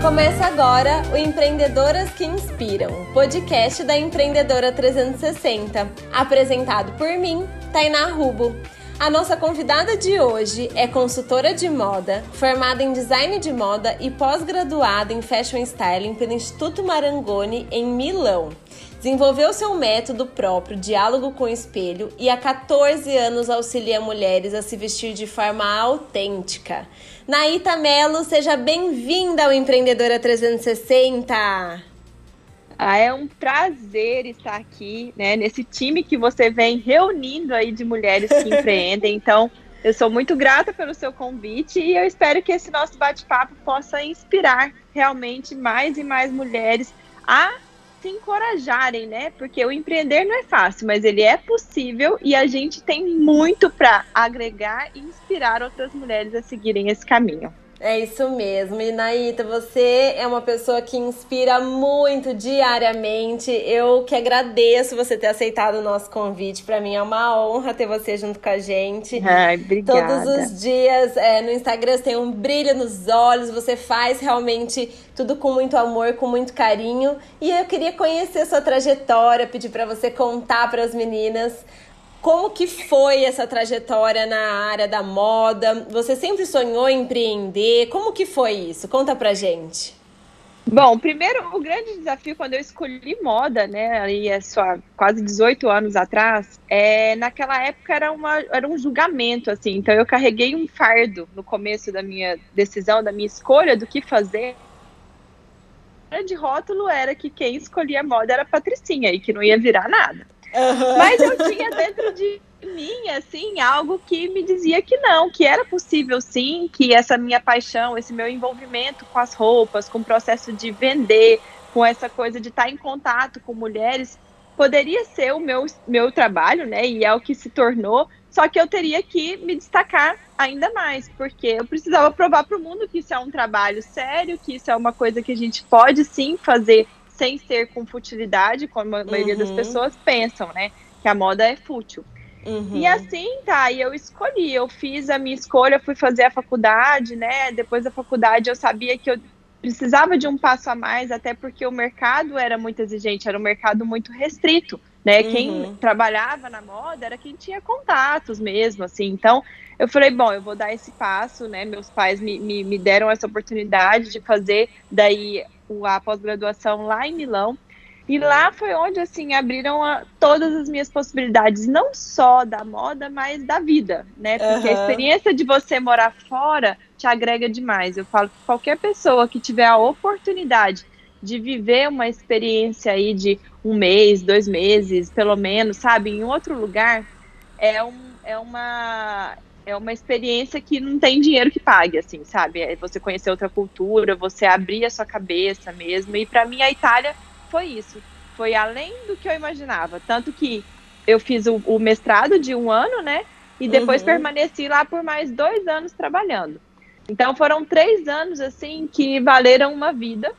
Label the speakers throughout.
Speaker 1: Começa agora o Empreendedoras que Inspiram, podcast da Empreendedora 360, apresentado por mim, Tainá Rubo. A nossa convidada de hoje é consultora de moda, formada em design de moda e pós-graduada em fashion styling pelo Instituto Marangoni em Milão. Desenvolveu seu método próprio, Diálogo com Espelho, e há 14 anos auxilia mulheres a se vestir de forma autêntica. Naíta Melo, seja bem-vinda ao Empreendedora 360!
Speaker 2: Ah, é um prazer estar aqui, né, nesse time que você vem reunindo aí de mulheres que empreendem. Então, eu sou muito grata pelo seu convite e eu espero que esse nosso bate-papo possa inspirar realmente mais e mais mulheres a se encorajarem, né? Porque o empreender não é fácil, mas ele é possível e a gente tem muito para agregar e inspirar outras mulheres a seguirem esse caminho.
Speaker 1: É isso mesmo. E Naíta, você é uma pessoa que inspira muito diariamente. Eu que agradeço você ter aceitado o nosso convite. Para mim é uma honra ter você junto com a gente.
Speaker 2: Ai, obrigada.
Speaker 1: Todos os dias é, no Instagram você tem um brilho nos olhos, você faz realmente tudo com muito amor, com muito carinho. E eu queria conhecer sua trajetória, pedir para você contar para as meninas como que foi essa trajetória na área da moda? Você sempre sonhou em empreender? Como que foi isso? Conta pra gente.
Speaker 2: Bom, primeiro, o grande desafio quando eu escolhi moda, né, aí é só quase 18 anos atrás, é, naquela época era, uma, era um julgamento, assim, então eu carreguei um fardo no começo da minha decisão, da minha escolha do que fazer. O grande rótulo era que quem escolhia moda era Patricinha e que não ia virar nada. Uhum. Mas eu tinha dentro de mim, assim, algo que me dizia que não, que era possível sim, que essa minha paixão, esse meu envolvimento com as roupas, com o processo de vender, com essa coisa de estar em contato com mulheres, poderia ser o meu, meu trabalho, né? E é o que se tornou. Só que eu teria que me destacar ainda mais, porque eu precisava provar para o mundo que isso é um trabalho sério, que isso é uma coisa que a gente pode sim fazer sem ser com futilidade, como a maioria uhum. das pessoas pensam, né? Que a moda é fútil. Uhum. E assim, tá, e eu escolhi, eu fiz a minha escolha, fui fazer a faculdade, né? Depois da faculdade eu sabia que eu precisava de um passo a mais, até porque o mercado era muito exigente, era um mercado muito restrito, né? Uhum. Quem trabalhava na moda era quem tinha contatos mesmo, assim. Então, eu falei, bom, eu vou dar esse passo, né? Meus pais me, me, me deram essa oportunidade de fazer daí a pós-graduação lá em Milão. E lá foi onde, assim, abriram a, todas as minhas possibilidades, não só da moda, mas da vida, né? Porque uhum. a experiência de você morar fora te agrega demais. Eu falo que qualquer pessoa que tiver a oportunidade de viver uma experiência aí de um mês, dois meses, pelo menos, sabe, em outro lugar, é, um, é uma é uma experiência que não tem dinheiro que pague, assim, sabe? É você conhecer outra cultura, você abrir a sua cabeça mesmo. E para mim a Itália foi isso. Foi além do que eu imaginava. Tanto que eu fiz o, o mestrado de um ano, né? E depois uhum. permaneci lá por mais dois anos trabalhando. Então foram três anos, assim, que valeram uma vida.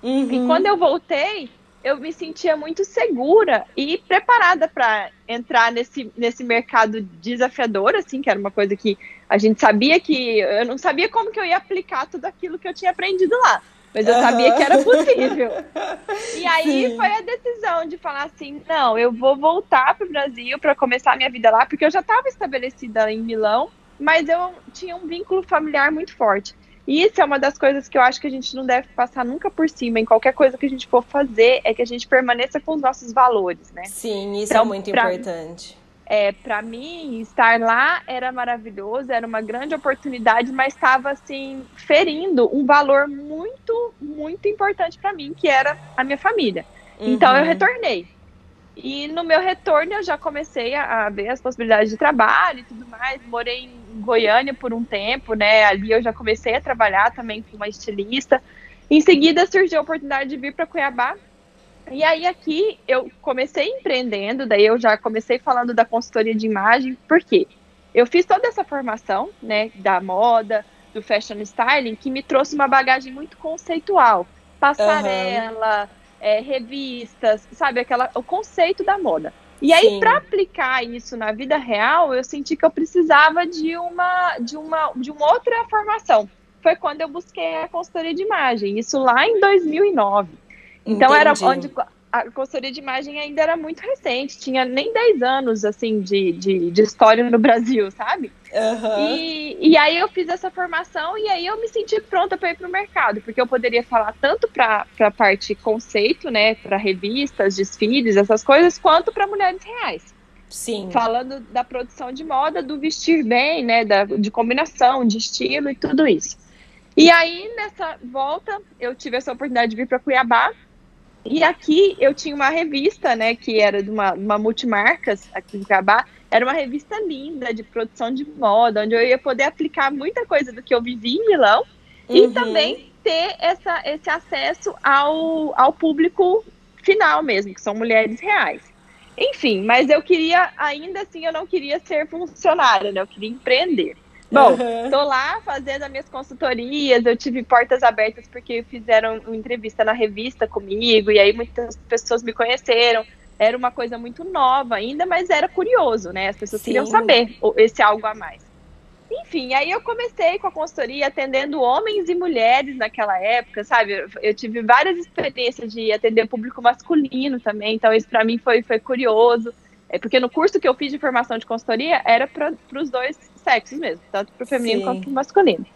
Speaker 2: Uhum. E quando eu voltei, eu me sentia muito segura e preparada para entrar nesse, nesse mercado desafiador, assim, que era uma coisa que a gente sabia que eu não sabia como que eu ia aplicar tudo aquilo que eu tinha aprendido lá, mas eu uhum. sabia que era possível. E aí Sim. foi a decisão de falar assim, não, eu vou voltar para o Brasil para começar a minha vida lá, porque eu já estava estabelecida em Milão, mas eu tinha um vínculo familiar muito forte. E isso é uma das coisas que eu acho que a gente não deve passar nunca por cima em qualquer coisa que a gente for fazer, é que a gente permaneça com os nossos valores, né?
Speaker 1: Sim, isso então, é muito pra, importante.
Speaker 2: É, para mim, estar lá era maravilhoso, era uma grande oportunidade, mas estava assim ferindo um valor muito, muito importante para mim, que era a minha família. Uhum. Então eu uhum. retornei. E no meu retorno eu já comecei a, a ver as possibilidades de trabalho e tudo mais. Morei em Goiânia por um tempo, né? Ali eu já comecei a trabalhar também com uma estilista. Em seguida surgiu a oportunidade de vir para Cuiabá. E aí aqui eu comecei empreendendo, daí eu já comecei falando da consultoria de imagem, porque eu fiz toda essa formação, né, da moda, do fashion styling, que me trouxe uma bagagem muito conceitual, passarela, uhum é, revistas, sabe, aquela, o conceito da moda. E aí, para aplicar isso na vida real, eu senti que eu precisava de uma, de uma, de uma outra formação. foi quando eu busquei a consultoria de imagem, isso lá em 2009. Então Entendi. era onde a consultoria de imagem ainda era muito recente, tinha nem 10 anos assim de, de, de história no Brasil, sabe? Uhum. E, e aí eu fiz essa formação e aí eu me senti pronta para ir para o mercado, porque eu poderia falar tanto para a parte conceito, né, para revistas, desfiles, essas coisas, quanto para mulheres reais.
Speaker 1: Sim.
Speaker 2: Falando da produção de moda, do vestir bem, né, da, de combinação, de estilo e tudo isso. E aí, nessa volta, eu tive essa oportunidade de vir para Cuiabá e aqui eu tinha uma revista, né, que era de uma, uma multimarcas aqui em Cuiabá. Era uma revista linda de produção de moda, onde eu ia poder aplicar muita coisa do que eu vivi em Milão uhum. e também ter essa, esse acesso ao, ao público final mesmo, que são mulheres reais. Enfim, mas eu queria, ainda assim, eu não queria ser funcionária, né? Eu queria empreender. Bom, estou uhum. lá fazendo as minhas consultorias, eu tive portas abertas porque fizeram uma entrevista na revista comigo, e aí muitas pessoas me conheceram. Era uma coisa muito nova ainda, mas era curioso, né? As pessoas Sim. queriam saber esse algo a mais. Enfim, aí eu comecei com a consultoria atendendo homens e mulheres naquela época, sabe? Eu tive várias experiências de atender público masculino também, então isso para mim foi, foi curioso. É porque no curso que eu fiz de formação de consultoria era para os dois sexos mesmo, tanto para o feminino Sim. quanto para o masculino.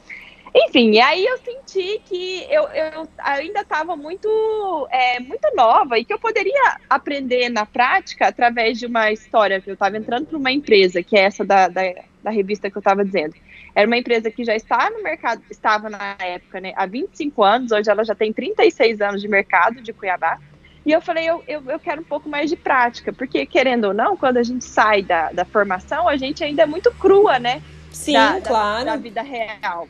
Speaker 2: Enfim, e aí eu senti que eu, eu ainda estava muito, é, muito nova e que eu poderia aprender na prática através de uma história que eu estava entrando para uma empresa, que é essa da, da, da revista que eu estava dizendo. Era uma empresa que já está no mercado, estava na época, né, há 25 anos, hoje ela já tem 36 anos de mercado de Cuiabá. E eu falei, eu, eu, eu, quero um pouco mais de prática, porque querendo ou não, quando a gente sai da, da formação, a gente ainda é muito crua, né?
Speaker 1: Sim,
Speaker 2: da,
Speaker 1: claro.
Speaker 2: Da, da vida real.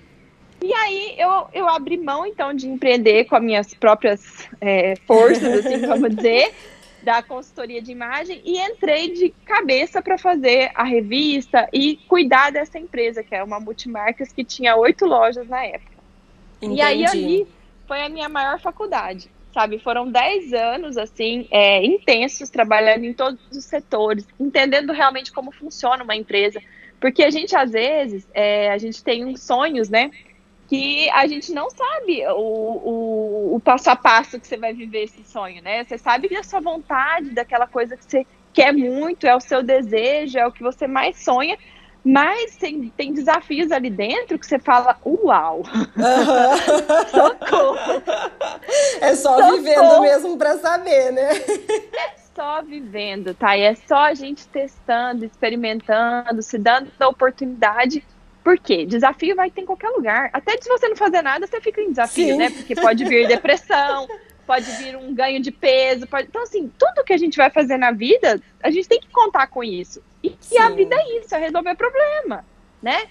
Speaker 2: E aí eu, eu abri mão, então, de empreender com as minhas próprias é, forças, assim, vamos dizer, da consultoria de imagem e entrei de cabeça para fazer a revista e cuidar dessa empresa, que é uma multimarcas que tinha oito lojas na época. Entendi. E aí ali foi a minha maior faculdade sabe? Foram 10 anos, assim, é, intensos, trabalhando em todos os setores, entendendo realmente como funciona uma empresa. Porque a gente, às vezes, é, a gente tem uns sonhos, né? Que a gente não sabe o, o, o, passo a passo que você vai viver esse sonho, né? Você sabe que a sua vontade, daquela coisa que você quer muito, é o seu desejo, é o que você mais sonha, mas tem, tem desafios ali dentro que você fala, uau! Uhum. Socorro!
Speaker 1: É só Socorro. vivendo mesmo para saber, né?
Speaker 2: É só vivendo, tá? E é só a gente testando, experimentando, se dando a oportunidade. Por quê? Desafio vai ter em qualquer lugar. Até se você não fazer nada, você fica em desafio, Sim. né? Porque pode vir depressão, pode vir um ganho de peso. Pode... Então, assim, tudo que a gente vai fazer na vida, a gente tem que contar com isso. E, e a vida é isso, é resolver problema, né?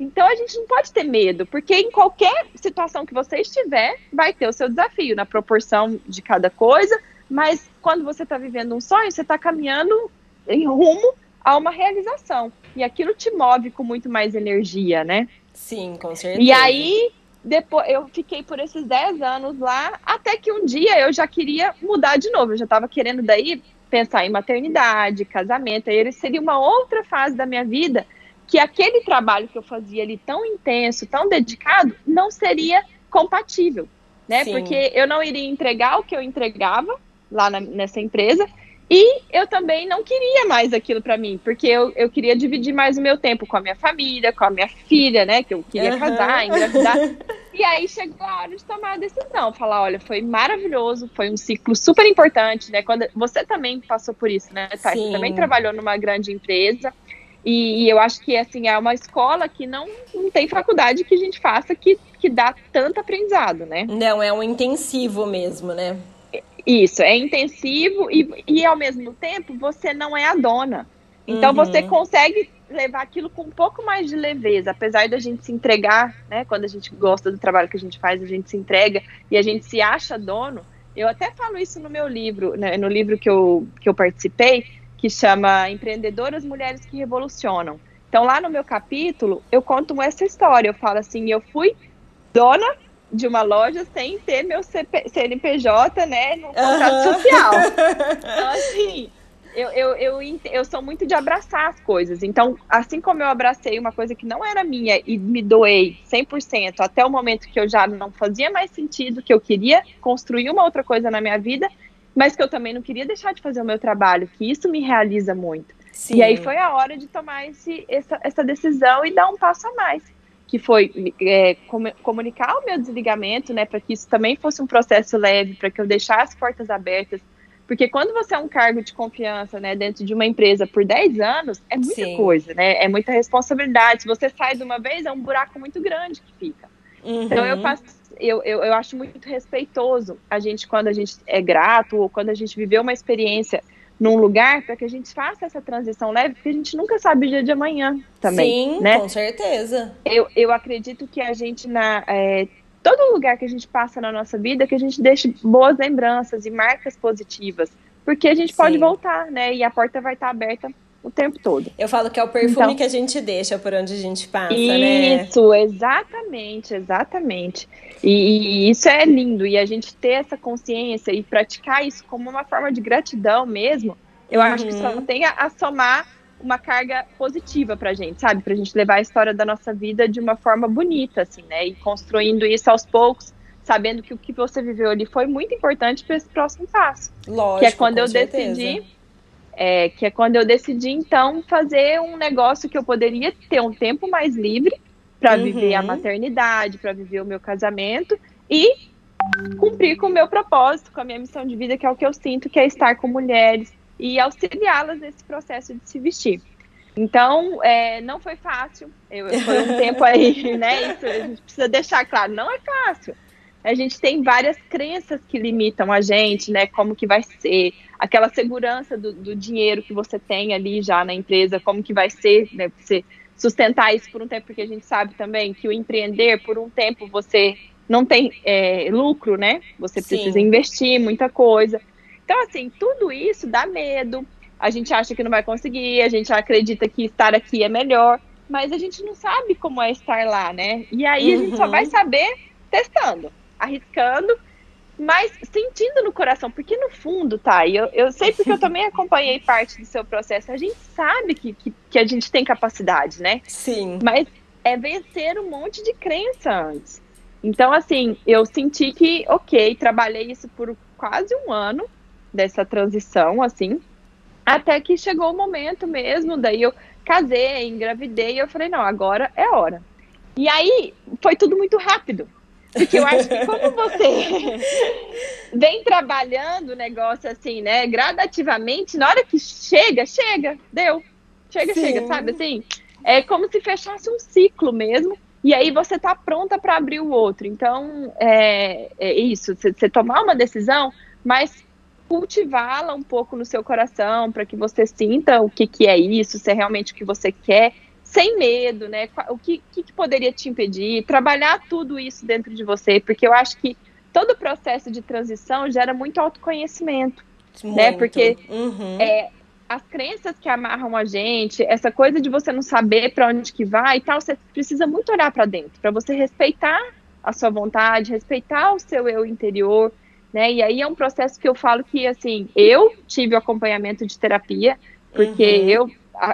Speaker 2: Então a gente não pode ter medo, porque em qualquer situação que você estiver, vai ter o seu desafio, na proporção de cada coisa, mas quando você está vivendo um sonho, você está caminhando em rumo a uma realização. E aquilo te move com muito mais energia, né?
Speaker 1: Sim, com certeza.
Speaker 2: E aí, depois eu fiquei por esses 10 anos lá, até que um dia eu já queria mudar de novo. Eu já estava querendo daí pensar em maternidade, casamento, aí ele seria uma outra fase da minha vida que aquele trabalho que eu fazia ali tão intenso, tão dedicado, não seria compatível, né? Sim. Porque eu não iria entregar o que eu entregava lá na, nessa empresa e eu também não queria mais aquilo para mim, porque eu, eu queria dividir mais o meu tempo com a minha família, com a minha filha, né? Que eu queria uhum. casar, engravidar. e aí chegou a hora de tomar a decisão. Falar, olha, foi maravilhoso, foi um ciclo super importante, né? Quando você também passou por isso, né, Thay? Você também trabalhou numa grande empresa. E, e, eu acho que assim é uma escola que não, não tem faculdade que a gente faça que, que dá tanto aprendizado, né?
Speaker 1: Não, é um intensivo mesmo, né?
Speaker 2: Isso, é intensivo e, e ao mesmo tempo você não é a dona. Então uhum. você consegue levar aquilo com um pouco mais de leveza, apesar da gente se entregar, né? Quando a gente gosta do trabalho que a gente faz, a gente se entrega e a gente se acha dono. Eu até falo isso no meu livro, né, no livro que eu, que eu participei, que chama Empreendedoras Mulheres que Revolucionam. Então, lá no meu capítulo, eu conto essa história. Eu falo assim: eu fui dona de uma loja sem ter meu CP, CNPJ, né, no contrato uhum. social. Então, assim, eu, eu, eu, eu sou muito de abraçar as coisas. Então, assim como eu abracei uma coisa que não era minha e me doei 100% até o momento que eu já não fazia mais sentido, que eu queria construir uma outra coisa na minha vida, mas que eu também não queria deixar de fazer o meu trabalho, que isso me realiza muito. Sim. E aí foi a hora de tomar esse, essa, essa decisão e dar um passo a mais que foi é, comunicar o meu desligamento, né, para que isso também fosse um processo leve, para que eu deixasse portas abertas, porque quando você é um cargo de confiança, né, dentro de uma empresa por 10 anos, é muita Sim. coisa, né, é muita responsabilidade. Se você sai de uma vez, é um buraco muito grande que fica. Uhum. Então eu passo, eu, eu, eu acho muito respeitoso a gente quando a gente é grato ou quando a gente viveu uma experiência num lugar para que a gente faça essa transição leve, porque a gente nunca sabe o dia de amanhã também.
Speaker 1: Sim,
Speaker 2: né?
Speaker 1: com certeza.
Speaker 2: Eu, eu acredito que a gente, na é, todo lugar que a gente passa na nossa vida, que a gente deixe boas lembranças e marcas positivas, porque a gente Sim. pode voltar, né? E a porta vai estar aberta o tempo todo.
Speaker 1: Eu falo que é o perfume então, que a gente deixa por onde a gente passa,
Speaker 2: isso,
Speaker 1: né?
Speaker 2: Isso, exatamente, exatamente. E, e, isso é lindo. E a gente ter essa consciência e praticar isso como uma forma de gratidão mesmo, eu uhum. acho que só tem a, a somar uma carga positiva pra gente, sabe? Pra gente levar a história da nossa vida de uma forma bonita, assim, né? E construindo isso aos poucos, sabendo que o que você viveu ali foi muito importante para esse próximo passo.
Speaker 1: Lógico.
Speaker 2: Que é quando eu
Speaker 1: certeza.
Speaker 2: decidi é, que é quando eu decidi, então, fazer um negócio que eu poderia ter um tempo mais livre para uhum. viver a maternidade, para viver o meu casamento e cumprir com o meu propósito, com a minha missão de vida, que é o que eu sinto, que é estar com mulheres e auxiliá-las nesse processo de se vestir. Então, é, não foi fácil. Eu, foi um tempo aí, né? Isso a gente precisa deixar claro, não é fácil. A gente tem várias crenças que limitam a gente, né? Como que vai ser, aquela segurança do, do, dinheiro que você tem ali já na empresa, como que vai ser, né, você sustentar isso por um tempo, porque a gente sabe também que o empreender por um tempo você não tem é, lucro, né? Você precisa Sim. investir muita coisa. Então, assim, tudo isso dá medo. A gente acha que não vai conseguir, a gente acredita que estar aqui é melhor, mas a gente não sabe como é estar lá, né? E aí a gente só vai uhum. saber testando, arriscando mas sentindo no coração, porque no fundo, tá, eu, eu sei porque eu também acompanhei parte do seu processo, a gente sabe que, que, que, a gente tem capacidade, né?
Speaker 1: Sim.
Speaker 2: Mas é vencer um monte de crença antes. Então, assim, eu senti que, ok, trabalhei isso por quase um ano, dessa transição, assim, até que chegou o momento mesmo, daí eu casei, engravidei, e eu falei, não, agora é hora. E aí, foi tudo muito rápido. Porque eu acho que como você vem trabalhando o negócio assim, né, gradativamente, na hora que chega, chega, deu. Chega, Sim. chega, sabe assim? É como se fechasse um ciclo mesmo. E aí você tá pronta para abrir o outro. Então, é, é isso, você tomar uma decisão, mas cultivá-la um pouco no seu coração para que você sinta o que, que é isso, se é realmente o que você quer sem medo, né? O que, que, poderia te impedir? Trabalhar tudo isso dentro de você, porque eu acho que todo o processo de transição gera muito autoconhecimento, né? muito. né? Porque uhum. é, as crenças que amarram a gente, essa coisa de você não saber para onde que vai e tal, você precisa muito olhar para dentro, para você respeitar a sua vontade, respeitar o seu eu interior, né? E aí é um processo que eu falo que assim, eu tive o acompanhamento de terapia, porque uhum. eu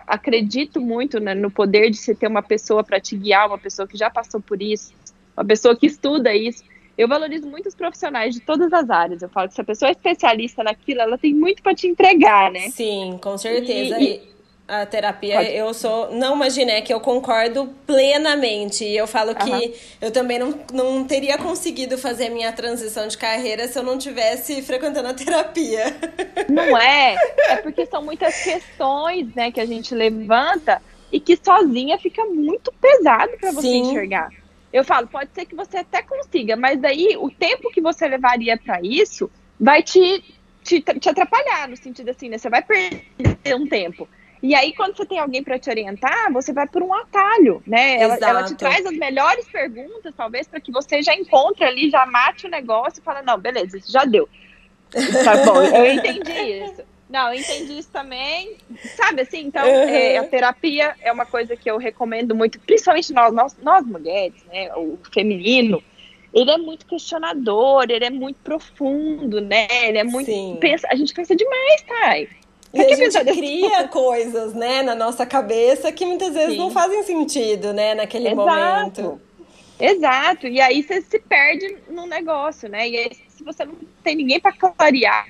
Speaker 2: acredito muito né, no poder de você ter uma pessoa para te guiar, uma pessoa que já passou por isso, uma pessoa que estuda isso. Eu valorizo muito os profissionais de todas as áreas. Eu falo que se a pessoa é especialista naquilo, ela tem muito para te entregar, né?
Speaker 1: Sim, com certeza. E, e a terapia, Pode. eu sou. Não, imagina, é que eu concordo plenamente. E eu falo que uhum. eu também não, não teria conseguido fazer a minha transição de carreira se eu não tivesse frequentando a terapia.
Speaker 2: Não é? É porque são muitas questões, né, que a gente levanta e que sozinha fica muito pesado para você Sim. enxergar. Eu falo, pode ser que você até consiga, mas daí o tempo que você levaria para isso vai te, te, te atrapalhar, no sentido assim, né? Você vai perder um tempo. E aí, quando você tem alguém para te orientar, você vai por um atalho, né? Ela, ela, te traz as melhores perguntas, talvez, para que você já encontre ali, já mate o negócio e fala, não, beleza, isso já deu. Tá bom, eu entendi isso. Não, eu entendi isso também. Sabe assim, então, uhum. é, a terapia é uma coisa que eu recomendo muito, principalmente nós, nós, nós mulheres, né? O feminino, ele é muito questionador, ele é muito profundo, né? Ele é muito. Pensa, a gente pensa demais, Thay.
Speaker 1: E a gente cria coisas, né, na nossa cabeça que muitas vezes Sim. não fazem sentido, né, naquele
Speaker 2: Exato.
Speaker 1: momento.
Speaker 2: Exato. E aí você se perde no negócio, né? E aí, se você não tem ninguém para clarear,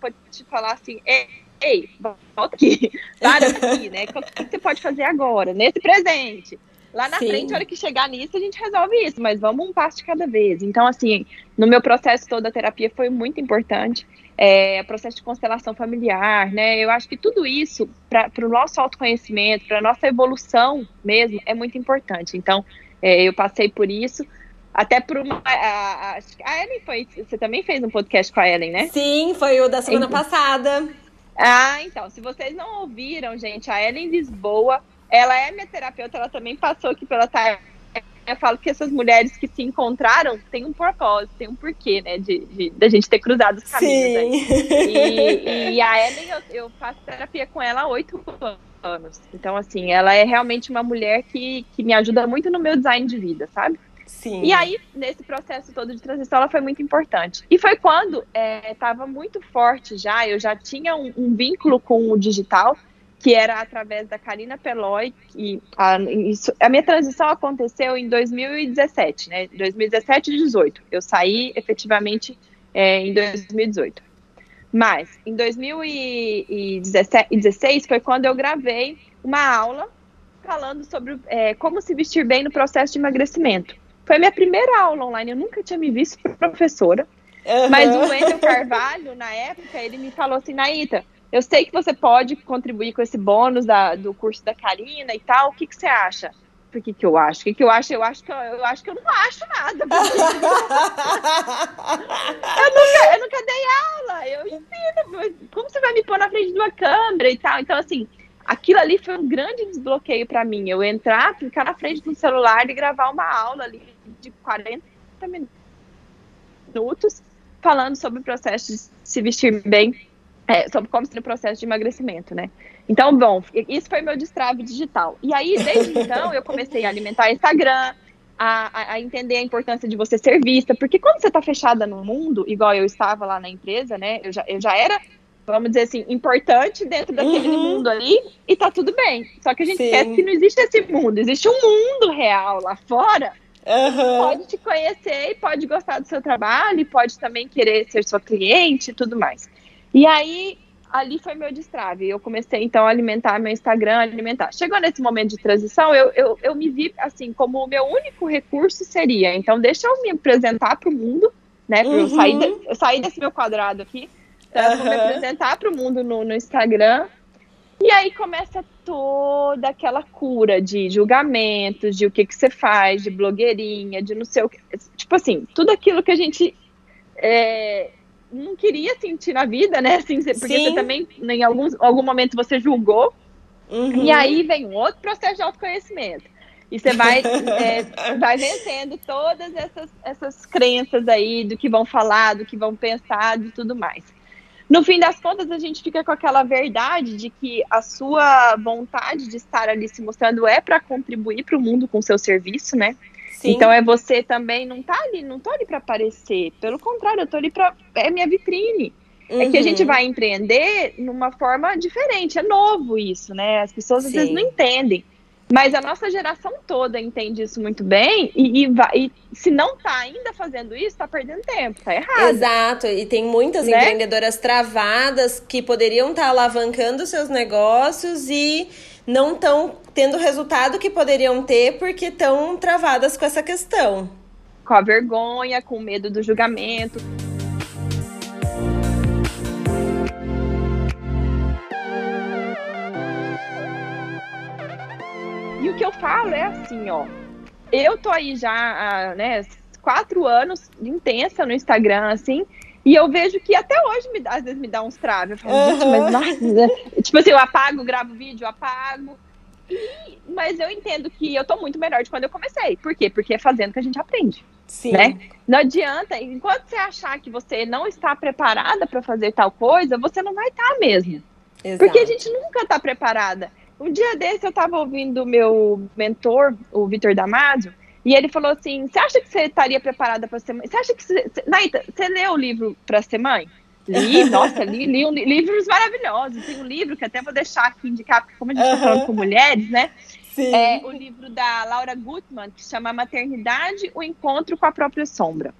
Speaker 2: pode te falar assim, ei, ei, volta aqui, para aqui, né? O que você pode fazer agora, nesse presente? Lá na Sim. frente, a hora que chegar nisso, a gente resolve isso, mas vamos um passo de cada vez. Então, assim, no meu processo todo, a terapia foi muito importante. É, processo de constelação familiar, né? Eu acho que tudo isso, para o nosso autoconhecimento, para a nossa evolução mesmo, é muito importante. Então, é, eu passei por isso. Até por uma. A, a, a, Ellen foi. Você também fez um podcast com a Ellen, né?
Speaker 1: Sim, foi o da semana então, passada.
Speaker 2: Ah, então. Se vocês não ouviram, gente, a Ellen Lisboa ela é minha terapeuta, ela também passou aqui pela tarde. Eu falo que essas mulheres que se encontraram têm um propósito, tem um porquê, né, de, de, de a gente ter cruzado os caminhos. Sim. Né? E, e, a Ellen, eu, eu faço terapia com ela há oito anos. Então, assim, ela é realmente uma mulher que, que me ajuda muito no meu design de vida, sabe?
Speaker 1: Sim.
Speaker 2: E aí, nesse processo todo de transição, ela foi muito importante. E foi quando estava é, muito forte já, eu já tinha um, um vínculo com o digital, que era através da Karina Peloy, e a, isso, a minha transição aconteceu em 2017, né? 2017 e 2018. Eu saí efetivamente é, em 2018. Mas em 2016 foi quando eu gravei uma aula falando sobre é, como se vestir bem no processo de emagrecimento. Foi a minha primeira aula online, eu nunca tinha me visto professora. Uhum. Mas o Wendel Carvalho, na época, ele me falou assim, Naíta, eu sei que você pode contribuir com esse bônus da, do curso da Karina e tal. O que, que você acha? Por que, que eu acho? O que, que eu acho? Eu acho que eu, eu acho que eu não acho nada. eu, nunca, eu nunca dei aula. Eu ensino. Como você vai me pôr na frente de uma câmera e tal? Então, assim, aquilo ali foi um grande desbloqueio para mim. Eu entrar, ficar na frente do celular e gravar uma aula ali de 40 minutos falando sobre o processo de se vestir bem é, sobre como ser o processo de emagrecimento, né? Então, bom, isso foi meu destrave digital. E aí, desde então, eu comecei a alimentar Instagram, a, a, entender a importância de você ser vista, porque quando você está fechada no mundo, igual eu estava lá na empresa, né? Eu já, eu já era, vamos dizer assim, importante dentro daquele uhum. mundo ali, e tá tudo bem. Só que a gente Sim. esquece que não existe esse mundo, existe um mundo real lá fora. Uhum. Pode te conhecer e pode gostar do seu trabalho, e pode também querer ser sua cliente e tudo mais. E aí, ali foi meu destrave. Eu comecei, então, a alimentar meu Instagram, alimentar. Chegou nesse momento de transição, eu, eu, eu me vi, assim, como o meu único recurso seria, então, deixa eu me apresentar para o mundo, né? Uhum. Eu, sair de, eu sair desse meu quadrado aqui, então, uhum. vou me apresentar para o mundo no, no Instagram. E aí começa toda aquela cura de julgamentos, de o que, que você faz, de blogueirinha, de não sei o que. Tipo assim, tudo aquilo que a gente é, não queria sentir na vida, né? Assim, porque Sim. você também, em algum, algum momento, você julgou. Uhum. E aí vem um outro processo de autoconhecimento. E você vai, é, vai vencendo todas essas, essas crenças aí do que vão falar, do que vão pensar, de tudo mais. No fim das contas, a gente fica com aquela verdade de que a sua vontade de estar ali se mostrando é para contribuir para o mundo com o seu serviço, né? Sim. Então é você também não tá ali, não tô ali para aparecer. Pelo contrário, eu tô ali para é minha vitrine. Uhum. É que a gente uhum. vai empreender numa forma diferente, é novo isso, né? As pessoas às Sim. vezes não entendem. Mas a nossa geração toda entende isso muito bem e, e, vai, e se não tá ainda fazendo isso, tá perdendo tempo, tá errado.
Speaker 1: Exato, e tem muitas né? empreendedoras travadas que poderiam estar tá alavancando seus negócios e não estão tendo o resultado que poderiam ter porque estão travadas com essa questão.
Speaker 2: Com a vergonha, com medo do julgamento. E o que eu falo é assim, ó. Eu tô aí já há, né, quatro anos intensa no Instagram, assim, e eu vejo que até hoje, me, às vezes, me dá uns traves. Eu falo, uhum. mas nossa, tipo assim, eu apago, gravo vídeo, apago. E, mas eu entendo que eu tô muito melhor de quando eu comecei. Por quê? Porque é fazendo que a gente aprende. Sim. Né? Não adianta, enquanto você achar que você não está preparada para fazer tal coisa, você não vai estar tá mesmo. Exato. Porque a gente nunca está preparada. Um dia desse eu estava ouvindo o meu mentor, o Vitor Damasio, e ele falou assim: Você acha que você estaria preparada para ser mãe? Você acha que. Você, Naita, você leu o livro para ser mãe? Li, nossa, li, li, li, livros maravilhosos. Tem um livro que até vou deixar aqui indicar, porque como a gente está falando com mulheres, né? Sim. É o livro da Laura Gutman, que chama Maternidade, o Encontro com a Própria Sombra.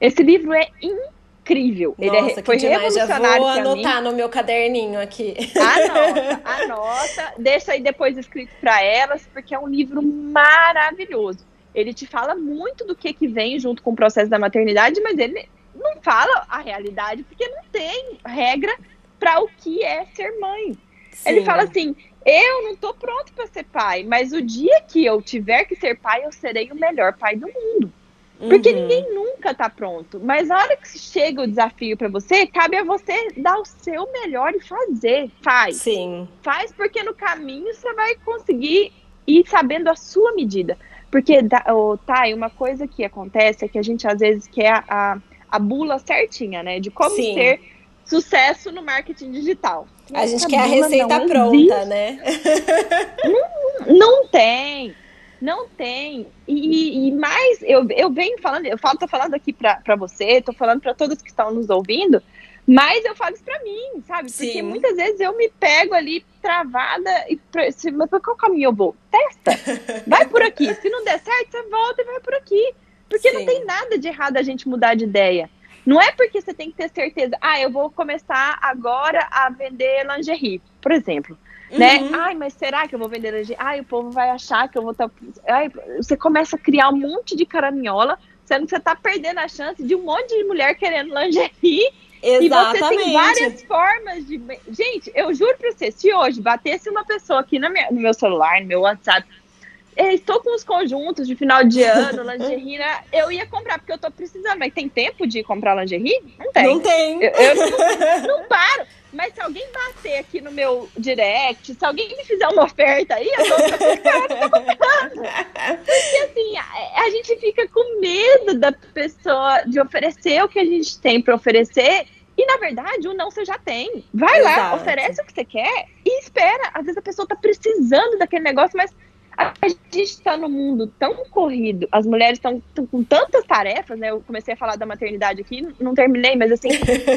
Speaker 2: Esse livro é incrível. Ele
Speaker 1: Nossa, é, foi demais. revolucionário Já vou anotar no meu caderninho aqui.
Speaker 2: Anota, anota. Deixa aí depois escrito para elas, porque é um livro maravilhoso. Ele te fala muito do que, que vem junto com o processo da maternidade, mas ele não fala a realidade, porque não tem regra para o que é ser mãe. Sim. Ele fala assim: eu não tô pronto para ser pai, mas o dia que eu tiver que ser pai, eu serei o melhor pai do mundo. Porque uhum. ninguém nunca tá pronto. Mas a hora que chega o desafio para você, cabe a você dar o seu melhor e fazer. Faz.
Speaker 1: Sim.
Speaker 2: Faz porque no caminho você vai conseguir ir sabendo a sua medida. Porque, oh, tá, uma coisa que acontece é que a gente às vezes quer a, a bula certinha, né? De como Sim. ter sucesso no marketing digital.
Speaker 1: A gente quer a receita pronta, existe. né?
Speaker 2: não, não tem. Não tem. E, e, mais, eu, eu venho falando, eu falo, tô falando aqui para você, tô falando para todos que estão nos ouvindo, mas eu falo isso para mim, sabe? Porque Sim. muitas vezes eu me pego ali travada e se, mas por qual caminho eu vou? Testa. Vai por aqui. Se não der certo, você volta e vai por aqui. Porque Sim. não tem nada de errado a gente mudar de ideia. Não é porque você tem que ter certeza, ah, eu vou começar agora a vender lingerie, por exemplo. Né? Uhum. Né? Ai, mas será que eu vou vender lingerie? Ai, o povo vai achar que eu vou estar. Tá... Ai, você começa a criar um monte de caraminhola, sendo que você está perdendo a chance de um monte de mulher querendo lingerie. Exatamente. E você tem várias formas de. Gente, eu juro pra você, se hoje batesse uma pessoa aqui no meu, no meu celular, no meu WhatsApp, estou com os conjuntos de final de ano, lingerie, né? eu ia comprar, porque eu tô precisando, mas tem tempo de comprar lingerie? Não tem.
Speaker 1: Não tem.
Speaker 2: Eu, eu não, não, paro. Mas se alguém bater aqui no meu direct, se alguém me fizer uma oferta aí, eu tô, comprando. Porque assim, a, a gente fica com medo da pessoa de oferecer o que a gente tem para oferecer e na verdade, o não você já tem. Vai Exato. lá, oferece o que você quer e espera. Às vezes a pessoa tá precisando daquele negócio, mas a gente está no mundo tão corrido, as mulheres estão com tantas tarefas, né? Eu comecei a falar da maternidade aqui, não terminei, mas assim,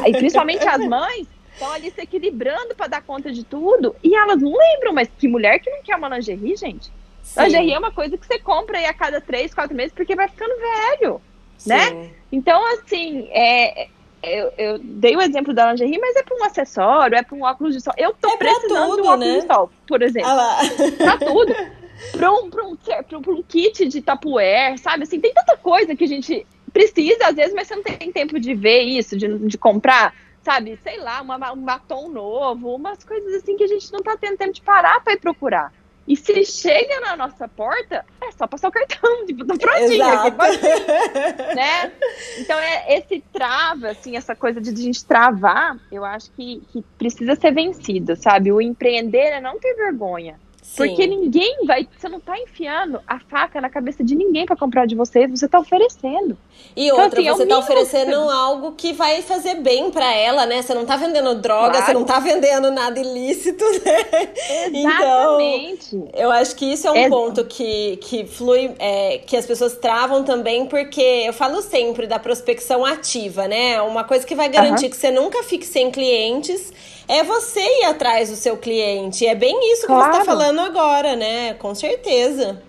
Speaker 2: aí, principalmente as mães estão ali se equilibrando para dar conta de tudo e elas não lembram, mas que mulher que não quer uma lingerie, gente? Sim. Lingerie é uma coisa que você compra aí a cada três, quatro meses porque vai ficando velho, né? Sim. né? Então, assim, é, eu, eu, dei o exemplo da lingerie, mas é para um acessório, é para um óculos de sol. Eu tô é precisando tudo, de um óculos né? de sol, por exemplo. Ah pra tudo para um, pra um, pra um kit de tapuer, sabe? Assim, tem tanta coisa que a gente precisa, às vezes, mas você não tem tempo de ver isso, de, de comprar, sabe? Sei lá, uma, um batom novo, umas coisas assim que a gente não tá tendo tempo de parar para ir procurar. E se chega na nossa porta, é só passar o cartão, tipo, tá prontinho aqui, né? Então, é, esse trava, assim, essa coisa de a gente travar, eu acho que, que precisa ser vencido, sabe? O empreender é não ter vergonha. Porque ninguém vai. Você não tá enfiando a faca na cabeça de ninguém para comprar de você, você tá oferecendo.
Speaker 1: E então, outra, assim, você é tá oferecendo você... algo que vai fazer bem para ela, né? Você não tá vendendo droga, claro. você não tá vendendo nada ilícito, né?
Speaker 2: Exatamente.
Speaker 1: Então, eu acho que isso é um ponto que, que flui, é, que as pessoas travam também, porque eu falo sempre da prospecção ativa, né? Uma coisa que vai garantir que você nunca fique sem clientes é você ir atrás do seu cliente. É bem isso claro. que você está falando agora, né? Com certeza.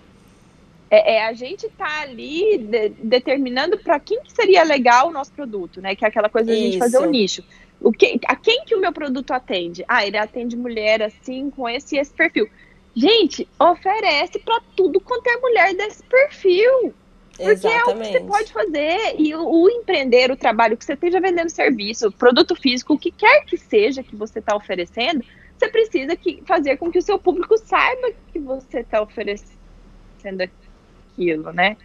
Speaker 2: É, é, a gente tá ali de, determinando para quem que seria legal o nosso produto, né? Que é aquela coisa de a gente fazer o um nicho. O que, a quem que o meu produto atende? Ah, ele atende mulher assim, com esse esse perfil. Gente, oferece para tudo quanto é mulher desse perfil. Porque Exatamente. é o que você pode fazer. E o, o, empreender, o trabalho que você esteja vendendo serviço, produto físico, o que quer que seja que você está oferecendo, você precisa que, fazer com que o seu público saiba que você está oferecendo aquilo, né?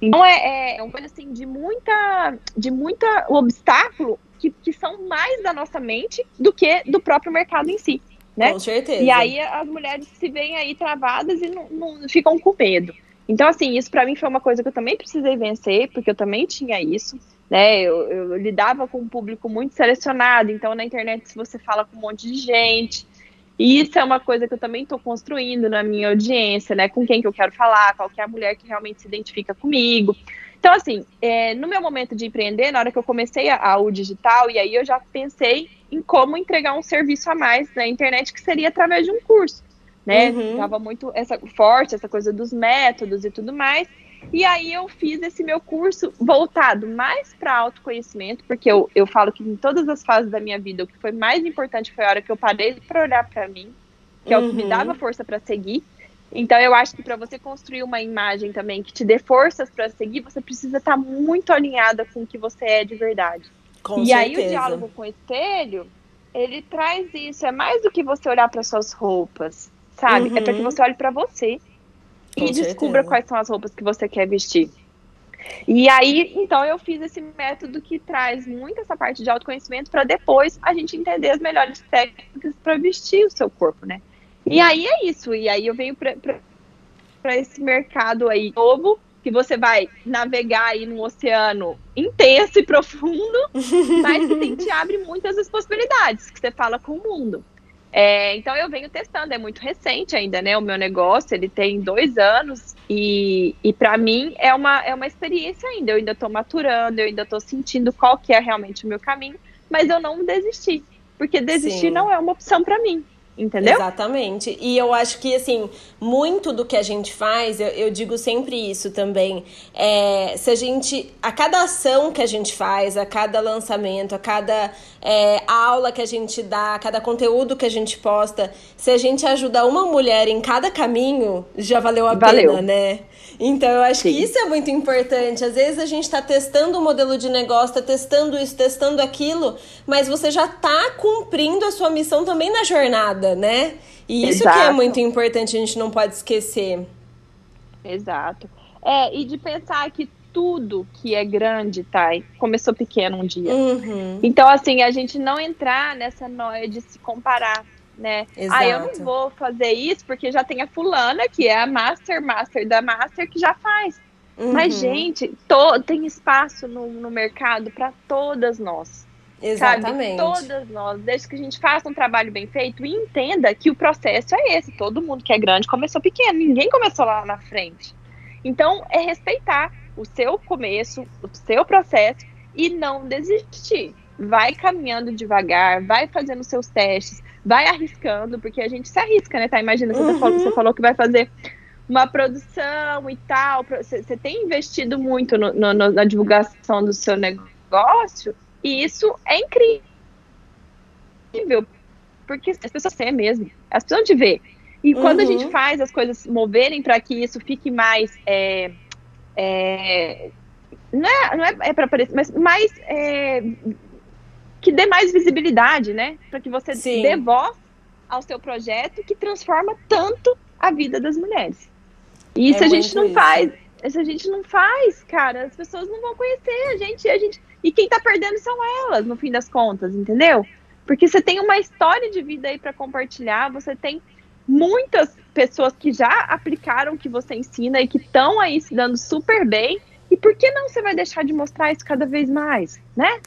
Speaker 2: Então é, é, é uma coisa assim de muita, de muita obstáculo que, que são mais da nossa mente do que do próprio mercado em si. Né?
Speaker 1: Com certeza.
Speaker 2: E aí as mulheres se veem aí travadas e não, não ficam com medo. Então, assim, isso para mim foi uma coisa que eu também precisei vencer, porque eu também tinha isso, né? Eu, eu, lidava com um público muito selecionado, então na internet você fala com um monte de gente. E isso é uma coisa que eu também estou construindo na minha audiência, né? Com quem que eu quero falar, qual que é a mulher que realmente se identifica comigo. Então, assim, é, no meu momento de empreender, na hora que eu comecei a, a, o digital, e aí eu já pensei em como entregar um serviço a mais na internet, que seria através de um curso, né? Uhum. Tava muito essa, forte, essa coisa dos métodos e tudo mais. E aí eu fiz esse meu curso voltado mais para autoconhecimento, porque eu, eu falo que em todas as fases da minha vida, o que foi mais importante foi a hora que eu parei para olhar para mim, que uhum. é o que me uhum. dava força para seguir. Então eu acho que para você construir uma imagem também que te dê forças para seguir, você precisa estar tá muito alinhada com o que você é de verdade. Com e certeza. aí o diálogo com o espelho, ele traz isso, é mais do que você olhar para suas roupas, sabe? Uhum. É para que você olhe para você com e certeza. descubra quais são as roupas que você quer vestir. E aí, então, eu fiz esse método que traz muito essa parte de autoconhecimento para depois a gente entender as melhores técnicas para vestir o seu corpo, né? E aí é isso. E aí eu venho para esse mercado aí novo, que você vai navegar aí num oceano intenso e profundo, mas que te abre muitas as possibilidades que você fala com o mundo. É, então eu venho testando, é muito recente ainda, né? O meu negócio, ele tem dois anos e, e para mim é uma, é uma experiência ainda. Eu ainda estou maturando, eu ainda estou sentindo qual que é realmente o meu caminho, mas eu não desisti, porque desistir Sim. não é uma opção para mim. Entendeu?
Speaker 1: Exatamente. E eu acho que, assim, muito do que a gente faz, eu, eu digo sempre isso também. É, se a gente. A cada ação que a gente faz, a cada lançamento, a cada é, aula que a gente dá, a cada conteúdo que a gente posta, se a gente ajudar uma mulher em cada caminho, já valeu a valeu. pena, né? Então, eu acho Sim. que isso é muito importante. Às vezes a gente está testando um modelo de negócio, está testando isso, testando aquilo, mas você já está cumprindo a sua missão também na jornada, né? E isso Exato. que é muito importante, a gente não pode esquecer.
Speaker 2: Exato. É, e de pensar que tudo que é grande, Thay, começou pequeno um dia. Uhum. Então, assim, a gente não entrar nessa noia de se comparar né? Exato. Ah, eu não vou fazer isso porque já tem a fulana, que é a master, master da master, que já faz. Uhum. Mas, gente, to, tem espaço no, no mercado para todas nós. Exatamente. Sabe? Todas nós, desde que a gente faça um trabalho bem feito e entenda que o processo é esse. Todo mundo que é grande começou pequeno, ninguém começou lá na frente. Então, é respeitar o seu começo, o seu processo e não desistir. Vai caminhando devagar, vai fazendo seus testes, vai arriscando, porque a gente se arrisca, né? Tá? Imagina, você, uhum. falou, você falou que vai fazer uma produção e tal. Você, tem investido muito no, no, na divulgação do seu negócio, e isso é incrível. Porque as pessoas têm mesmo, as pessoas te ver. E quando uhum. a gente uhum. faz as coisas moverem para que isso fique mais. É, é, não é, não é, é para aparecer, mas mais é, que dê mais visibilidade, né? Para que você Sim. dê voz ao seu projeto que transforma tanto a vida das mulheres. E isso é a gente não isso. faz. Se a gente não faz, cara, as pessoas não vão conhecer a gente, a gente. E quem tá perdendo são elas, no fim das contas, entendeu? Porque você tem uma história de vida aí para compartilhar, você tem muitas pessoas que já aplicaram o que você ensina e que estão aí se dando super bem. E por que não você vai deixar de mostrar isso cada vez mais, né?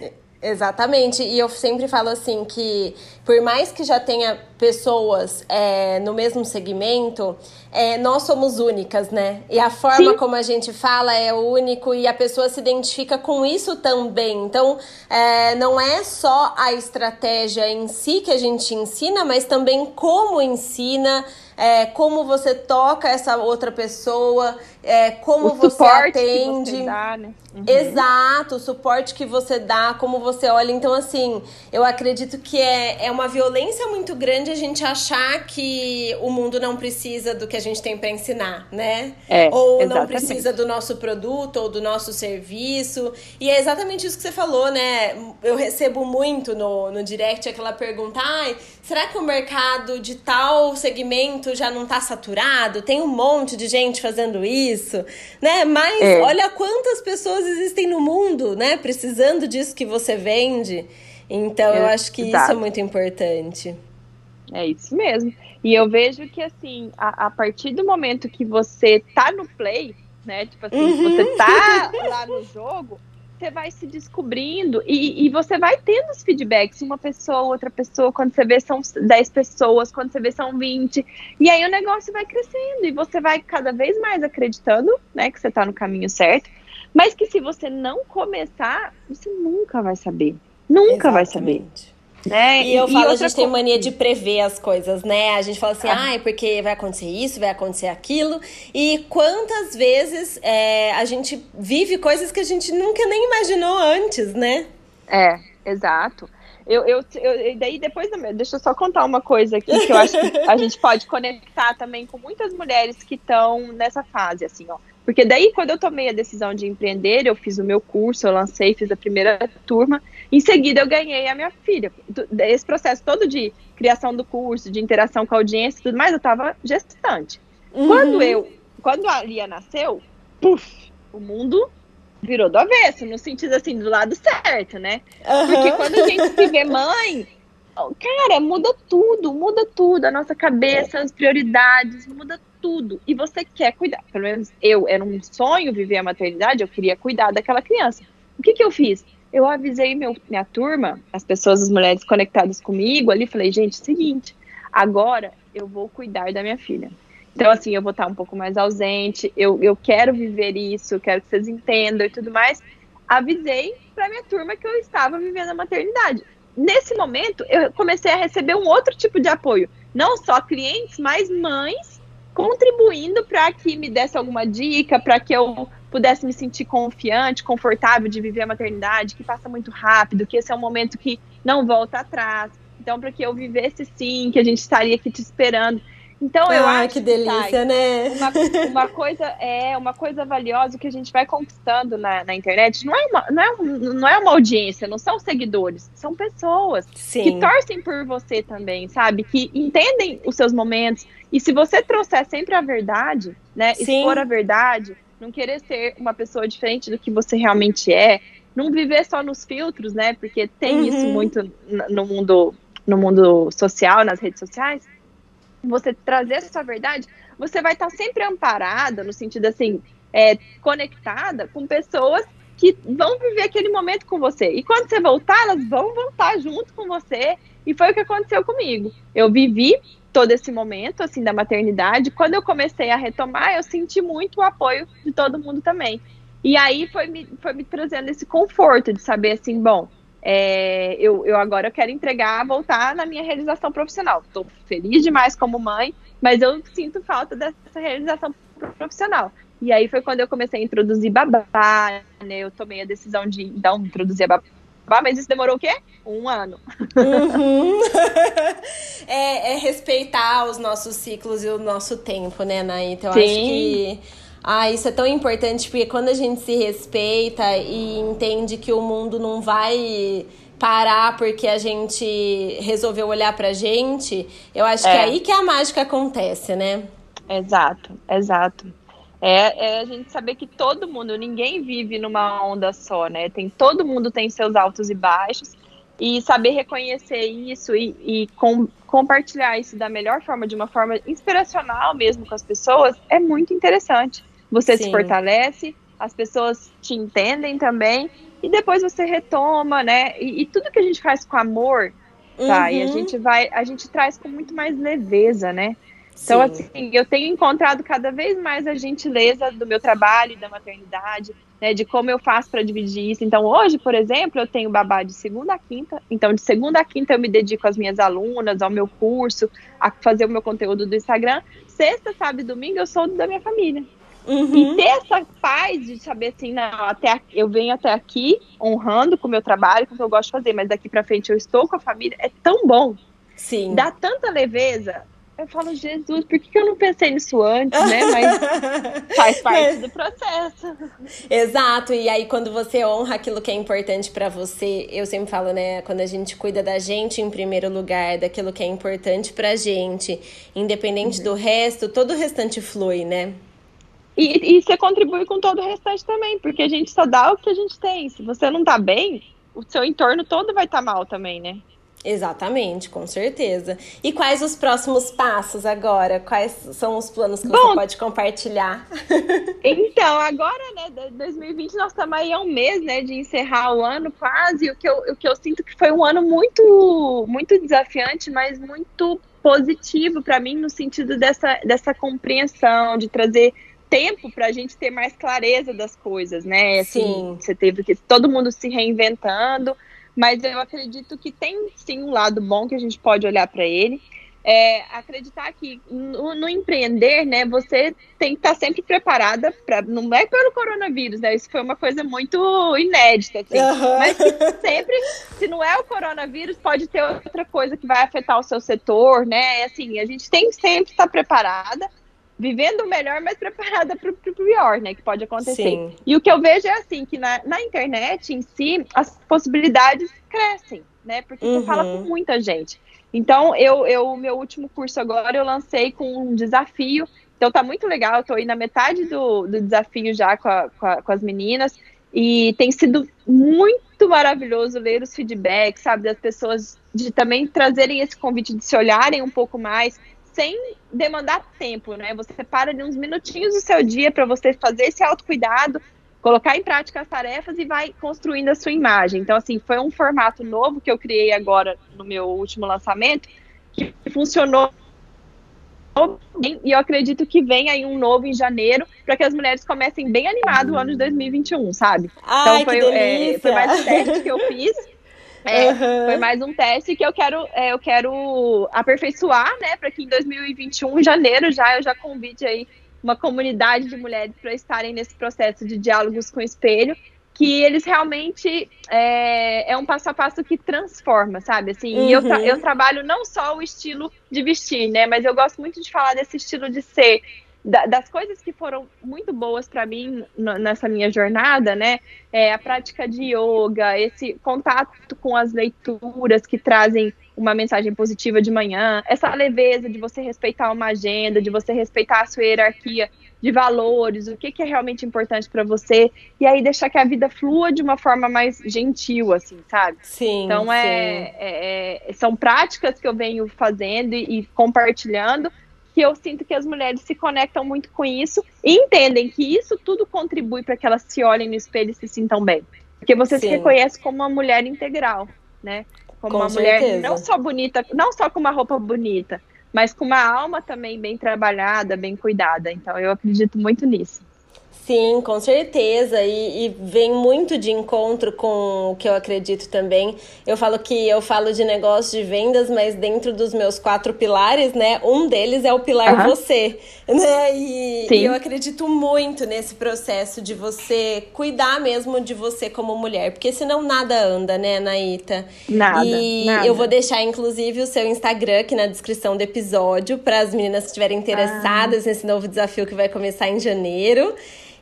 Speaker 1: Exatamente, e eu sempre falo assim que por mais que já tenha pessoas é, no mesmo segmento, é, nós somos únicas, né? E a forma Sim. como a gente fala é único e a pessoa se identifica com isso também. Então, é, não é só a estratégia em si que a gente ensina, mas também como ensina, é, como você toca essa outra pessoa, é, como o você atende. Que você dá, né? Uhum. Exato, o suporte que você dá, como você olha. Então, assim, eu acredito que é, é uma violência muito grande a gente achar que o mundo não precisa do que a gente tem para ensinar, né? É, ou exatamente. não precisa do nosso produto ou do nosso serviço. E é exatamente isso que você falou, né? Eu recebo muito no, no direct aquela pergunta: ai, será que o mercado de tal segmento já não tá saturado? Tem um monte de gente fazendo isso, né? Mas é. olha quantas pessoas existem no mundo, né? Precisando disso que você vende. Então, é, eu acho que exato. isso é muito importante.
Speaker 2: É isso mesmo. E eu vejo que, assim, a, a partir do momento que você tá no play, né? Tipo assim, uhum. você tá lá no jogo, você vai se descobrindo e, e, você vai tendo os feedbacks, uma pessoa, outra pessoa, quando você vê são 10 pessoas, quando você vê são 20, e aí o negócio vai crescendo e você vai cada vez mais acreditando, né, que você tá no caminho certo, mas que se você não começar, você nunca vai saber. Nunca Exatamente. vai saber.
Speaker 1: Né? E eu falo, a gente tem mania de prever as coisas, né? A gente fala assim, ah. ai, porque vai acontecer isso, vai acontecer aquilo. E quantas vezes é, a gente vive coisas que a gente nunca nem imaginou antes, né?
Speaker 2: É, exato. Eu, eu, eu, daí depois, deixa eu só contar uma coisa aqui que eu acho que a gente pode conectar também com muitas mulheres que estão nessa fase, assim, ó. Porque daí, quando eu tomei a decisão de empreender, eu fiz o meu curso, eu lancei, fiz a primeira turma. Em seguida, eu ganhei a minha filha. Esse processo todo de criação do curso, de interação com a audiência e tudo mais, eu estava gestante. Uhum. Quando eu, quando a Lia nasceu, puf, o mundo virou do avesso, no sentido assim, do lado certo, né? Uhum. Porque quando a gente se vê mãe, cara, muda tudo, muda tudo, a nossa cabeça, as prioridades, muda tudo. E você quer cuidar. Pelo menos eu, era um sonho viver a maternidade, eu queria cuidar daquela criança. O que, que eu fiz? Eu avisei meu, minha turma, as pessoas, as mulheres conectadas comigo ali, falei, gente, seguinte, agora eu vou cuidar da minha filha. Então, assim, eu vou estar um pouco mais ausente, eu, eu quero viver isso, quero que vocês entendam e tudo mais. Avisei para minha turma que eu estava vivendo a maternidade. Nesse momento, eu comecei a receber um outro tipo de apoio. Não só clientes, mas mães contribuindo para que me desse alguma dica, para que eu pudesse me sentir confiante, confortável de viver a maternidade, que passa muito rápido, que esse é um momento que não volta atrás. Então, para que eu vivesse sim, que a gente estaria aqui te esperando. Então eu ah, acho
Speaker 1: que delícia,
Speaker 2: que,
Speaker 1: né?
Speaker 2: Uma, uma, coisa é uma coisa valiosa que a gente vai conquistando na, na internet. Não é, uma, não, é não é uma audiência, não são seguidores, são pessoas Sim. que torcem por você também, sabe? Que entendem os seus momentos. E se você trouxer sempre a verdade, né? Sim. Expor a verdade, não querer ser uma pessoa diferente do que você realmente é, não viver só nos filtros, né? Porque tem uhum. isso muito no mundo no mundo social, nas redes sociais você trazer essa verdade, você vai estar sempre amparada, no sentido assim, é, conectada com pessoas que vão viver aquele momento com você. E quando você voltar, elas vão voltar junto com você. E foi o que aconteceu comigo. Eu vivi todo esse momento, assim, da maternidade. Quando eu comecei a retomar, eu senti muito o apoio de todo mundo também. E aí foi me, foi me trazendo esse conforto de saber, assim, bom, é, eu, eu agora quero entregar, voltar na minha realização profissional. Estou feliz demais como mãe, mas eu sinto falta dessa realização profissional. E aí foi quando eu comecei a introduzir babá, né? Eu tomei a decisão de então, introduzir a babá, mas isso demorou o quê? Um ano.
Speaker 1: Uhum. é, é, respeitar os nossos ciclos e o nosso tempo, né, Naita? Eu Sim. acho que ah, isso é tão importante porque quando a gente se respeita e entende que o mundo não vai parar porque a gente resolveu olhar pra gente, eu acho é. que é aí que a mágica acontece, né?
Speaker 2: Exato, exato. É, é, a gente saber que todo mundo, ninguém vive numa onda só, né? Tem, todo mundo tem seus altos e baixos. E saber reconhecer isso e, e com, compartilhar isso da melhor forma, de uma forma inspiracional mesmo com as pessoas, é muito interessante. Você Sim. se fortalece, as pessoas te entendem também, e depois você retoma, né? E, e tudo que a gente faz com amor, tá? Uhum. E a gente vai, a gente traz com muito mais leveza, né? Então, Sim. assim, eu tenho encontrado cada vez mais a gentileza do meu trabalho da maternidade, né, de como eu faço para dividir isso. Então, hoje, por exemplo, eu tenho babá de segunda a quinta. Então, de segunda a quinta eu me dedico às minhas alunas, ao meu curso, a fazer o meu conteúdo do Instagram. Sexta, sábado e domingo eu sou da minha família. Uhum. E ter essa paz de saber assim, não, até eu venho até aqui honrando com o meu trabalho, com o que eu gosto de fazer, mas daqui para frente eu estou com a família, é tão bom.
Speaker 1: Sim.
Speaker 2: Dá tanta leveza. Eu falo, Jesus, por que, eu não pensei nisso antes, né? Mas faz parte do processo.
Speaker 1: Exato. E aí, quando você honra aquilo que é importante para você, eu sempre falo, né? Quando a gente cuida da gente em primeiro lugar, daquilo que é importante pra gente, independente uhum. do resto, todo o restante flui, né?
Speaker 2: E, e você contribui com todo o restante também, porque a gente só dá o que a gente tem. Se você não tá bem, o seu entorno todo vai estar tá mal também, né?
Speaker 1: Exatamente, com certeza. E quais os próximos passos agora? Quais são os planos que Bom, você pode compartilhar?
Speaker 2: Então, agora, né, 2020 nós estamos aí há um mês, né, de encerrar o ano quase. O que eu, o que eu sinto que foi um ano muito, muito desafiante, mas muito positivo para mim no sentido dessa, dessa compreensão, de trazer tempo para a gente ter mais clareza das coisas, né?
Speaker 1: Assim, sim.
Speaker 2: Você teve que todo mundo se reinventando, mas eu acredito que tem sim um lado bom que a gente pode olhar para ele é, acreditar que no, no, empreender, né, você tem que estar sempre preparada para não é pelo coronavírus, né? Isso foi uma coisa muito inédita, assim, uhum. mas sempre, se não é o coronavírus, pode ter outra coisa que vai afetar o seu setor, né? Assim, a gente tem que sempre estar preparada, vivendo o melhor, mas preparada para o pior, né? Que pode acontecer. Sim. E o que eu vejo é assim que na, na internet em si as possibilidades crescem, né? Porque uhum. você fala com muita gente. Então, eu, eu, meu último curso agora, eu lancei com um desafio. Então, tá muito legal. Eu tô aí na metade do, do desafio já com, a, com, a, com as meninas. E tem sido muito maravilhoso ler os feedbacks, sabe, das pessoas, de também trazerem esse convite de se olharem um pouco mais, sem demandar tempo, né? Você separa ali uns minutinhos do seu dia para você fazer esse autocuidado, colocar em prática as tarefas e vai construindo a sua imagem. Então, assim, foi um formato novo que eu criei agora no meu último lançamento, que funcionou bem, e eu acredito que vem aí um novo em janeiro, para que as mulheres comecem bem animado o ano de 2021, sabe?
Speaker 1: Ai, então foi, é,
Speaker 2: foi mais um teste que eu fiz. É, uhum. Foi mais um teste que eu quero, é, eu quero aperfeiçoar, né? Para que em 2021, em janeiro, já eu já convide aí uma comunidade de mulheres para estarem nesse processo de diálogos com o espelho, que eles realmente é, é um passo a passo que transforma, sabe? Assim, uhum. eu, tra eu trabalho não só o estilo de vestir, né? Mas eu gosto muito de falar desse estilo de ser da, das coisas que foram muito boas para mim nessa minha jornada, né? É a prática de yoga, esse contato com as leituras que trazem uma mensagem positiva de manhã, essa leveza de você respeitar uma agenda, de você respeitar a sua hierarquia de valores, o que, que é realmente importante para você, e aí deixar que a vida flua de uma forma mais gentil, assim, sabe?
Speaker 1: Sim.
Speaker 2: Então é,
Speaker 1: sim.
Speaker 2: é, é são práticas que eu venho fazendo e, e compartilhando que eu sinto que as mulheres se conectam muito com isso e entendem que isso tudo contribui para que elas se olhem no espelho e se sintam bem. Porque você Sim. se reconhece como uma mulher integral, né? Como
Speaker 1: com
Speaker 2: uma
Speaker 1: certeza.
Speaker 2: mulher não só bonita, não só com uma roupa bonita, mas com uma alma também bem trabalhada, bem cuidada. Então eu acredito muito nisso.
Speaker 1: Sim, com certeza. E, e, vem muito de encontro com o que eu acredito também. Eu falo que eu falo de negócio de vendas, mas dentro dos meus quatro pilares, né? Um deles é o pilar uhum. você. Né? E, e, eu acredito muito nesse processo de você cuidar mesmo de você como mulher. Porque senão nada anda, né, Naíta?
Speaker 2: Nada.
Speaker 1: E
Speaker 2: nada.
Speaker 1: eu vou deixar, inclusive, o seu Instagram aqui na descrição do episódio para as meninas que estiverem interessadas ah. nesse novo desafio que vai começar em janeiro.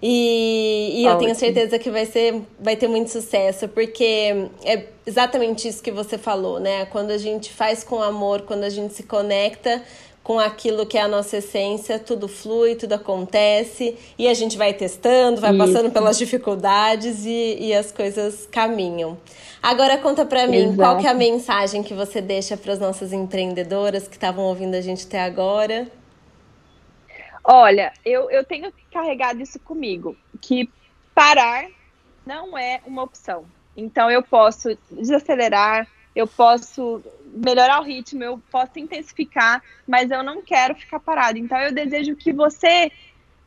Speaker 1: E, e eu tenho certeza que vai ser, vai ter muito sucesso, porque é exatamente isso que você falou, né? Quando a gente faz com amor, quando a gente se conecta com aquilo que é a nossa essência, tudo flui, tudo acontece, e a gente vai testando, vai isso. passando pelas dificuldades e, e as coisas caminham. Agora conta para mim, Exato. qual que é a mensagem que você deixa para as nossas empreendedoras que estavam ouvindo a gente até agora?
Speaker 2: Olha, eu, eu tenho carregado isso comigo, que parar não é uma opção. Então eu posso desacelerar, eu posso melhorar o ritmo, eu posso intensificar, mas eu não quero ficar parado. Então eu desejo que você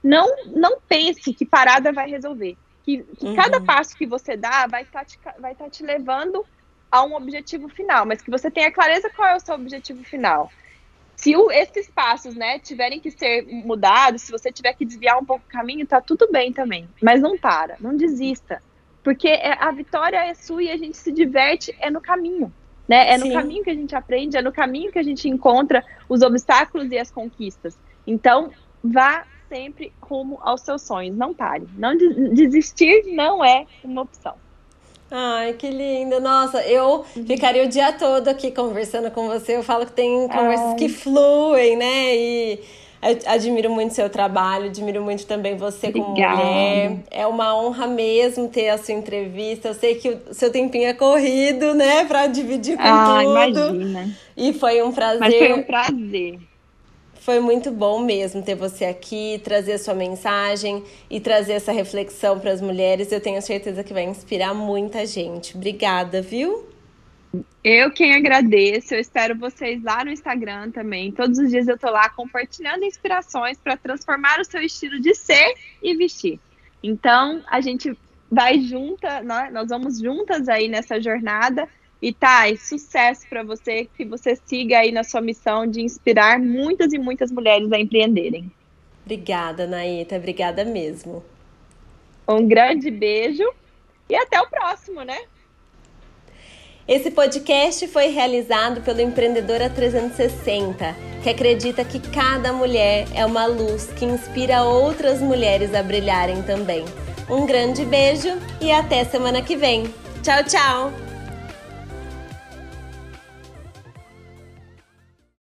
Speaker 2: não não pense que parada vai resolver. Que, que uhum. cada passo que você dá vai estar tá te, vai tá te levando a um objetivo final, mas que você tenha clareza qual é o seu objetivo final se o, esses passos, né, tiverem que ser mudados, se você tiver que desviar um pouco o caminho, tá tudo bem também. Mas não para, não desista. Porque é, a vitória é sua e a gente se diverte é no caminho. Né? É Sim. no caminho que a gente aprende, é no caminho que a gente encontra os obstáculos e as conquistas. Então, vá sempre rumo aos seus sonhos, não pare. Não desistir não é uma opção.
Speaker 1: Ai, que lindo. Nossa, eu ficaria o dia todo aqui conversando com você. Eu falo que tem conversas Ai. que fluem, né? E admiro muito seu trabalho, admiro muito também você Obrigada. como mulher. É uma honra mesmo ter a sua entrevista. Eu sei que o seu tempinho é corrido, né, para dividir com ah,
Speaker 2: tudo. Imagina.
Speaker 1: E foi um prazer.
Speaker 2: Mas foi um prazer.
Speaker 1: Foi muito bom mesmo ter você aqui, trazer a sua mensagem e trazer essa reflexão para as mulheres. Eu tenho certeza que vai inspirar muita gente. Obrigada, viu?
Speaker 2: Eu quem agradeço, eu espero vocês lá no Instagram também. Todos os dias eu tô lá compartilhando inspirações para transformar o seu estilo de ser e vestir. Então, a gente vai junta, né? nós vamos juntas aí nessa jornada. E Thay, sucesso para você, que você siga aí na sua missão de inspirar muitas e muitas mulheres a empreenderem.
Speaker 1: Obrigada, Naíta, obrigada mesmo.
Speaker 2: Um grande beijo e até o próximo, né?
Speaker 1: Esse podcast foi realizado pelo Empreendedora 360, que acredita que cada mulher é uma luz que inspira outras mulheres a brilharem também. Um grande beijo e até semana que vem. Tchau, tchau!